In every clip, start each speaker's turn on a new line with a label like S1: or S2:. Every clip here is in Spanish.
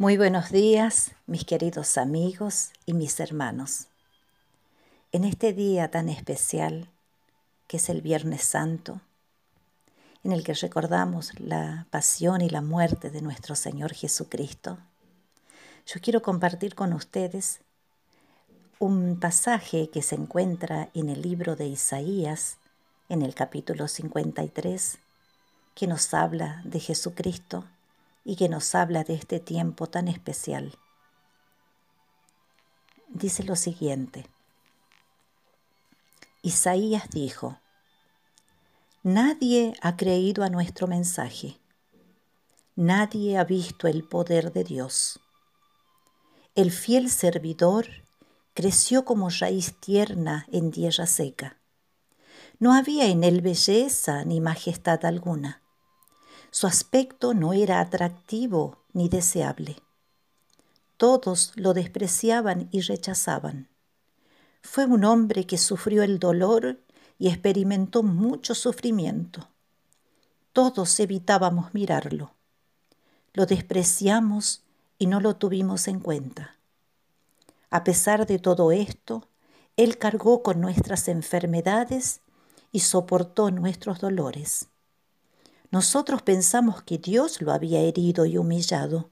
S1: Muy buenos días, mis queridos amigos y mis hermanos. En este día tan especial, que es el Viernes Santo, en el que recordamos la pasión y la muerte de nuestro Señor Jesucristo, yo quiero compartir con ustedes un pasaje que se encuentra en el libro de Isaías, en el capítulo 53, que nos habla de Jesucristo y que nos habla de este tiempo tan especial. Dice lo siguiente. Isaías dijo, Nadie ha creído a nuestro mensaje, nadie ha visto el poder de Dios. El fiel servidor creció como raíz tierna en tierra seca. No había en él belleza ni majestad alguna su aspecto no era atractivo ni deseable. Todos lo despreciaban y rechazaban. Fue un hombre que sufrió el dolor y experimentó mucho sufrimiento. Todos evitábamos mirarlo. Lo despreciamos y no lo tuvimos en cuenta. A pesar de todo esto, Él cargó con nuestras enfermedades y soportó nuestros dolores. Nosotros pensamos que Dios lo había herido y humillado,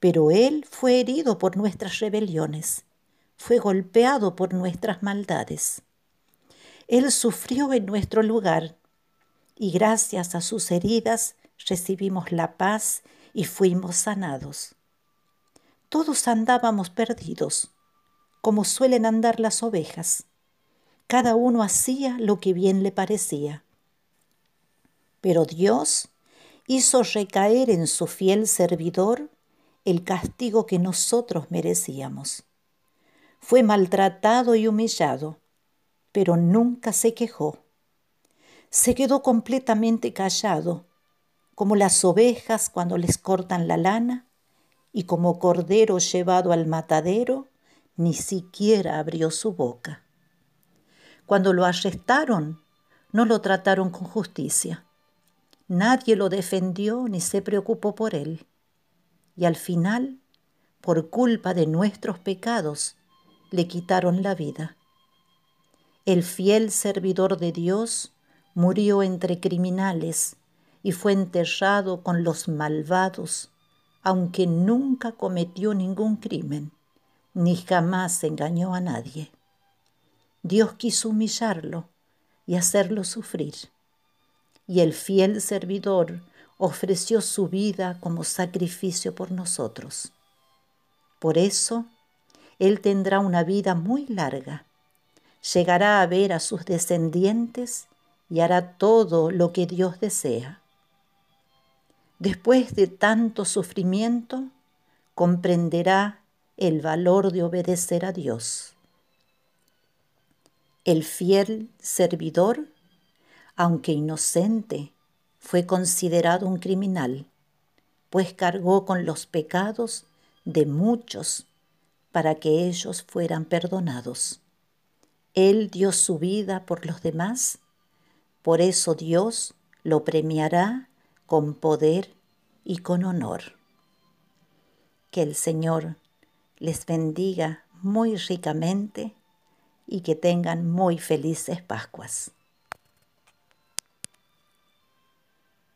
S1: pero Él fue herido por nuestras rebeliones, fue golpeado por nuestras maldades. Él sufrió en nuestro lugar y gracias a sus heridas recibimos la paz y fuimos sanados. Todos andábamos perdidos, como suelen andar las ovejas. Cada uno hacía lo que bien le parecía pero Dios hizo recaer en su fiel servidor el castigo que nosotros merecíamos. Fue maltratado y humillado, pero nunca se quejó. Se quedó completamente callado, como las ovejas cuando les cortan la lana, y como cordero llevado al matadero, ni siquiera abrió su boca. Cuando lo arrestaron, no lo trataron con justicia Nadie lo defendió ni se preocupó por él. Y al final, por culpa de nuestros pecados, le quitaron la vida. El fiel servidor de Dios murió entre criminales y fue enterrado con los malvados, aunque nunca cometió ningún crimen, ni jamás engañó a nadie. Dios quiso humillarlo y hacerlo sufrir y el fiel servidor ofreció su vida como sacrificio por nosotros. Por eso, Él tendrá una vida muy larga, llegará a ver a sus descendientes y hará todo lo que Dios desea. Después de tanto sufrimiento, comprenderá el valor de obedecer a Dios. El fiel servidor aunque inocente, fue considerado un criminal, pues cargó con los pecados de muchos para que ellos fueran perdonados. Él dio su vida por los demás, por eso Dios lo premiará con poder y con honor. Que el Señor les bendiga muy ricamente y que tengan muy felices Pascuas.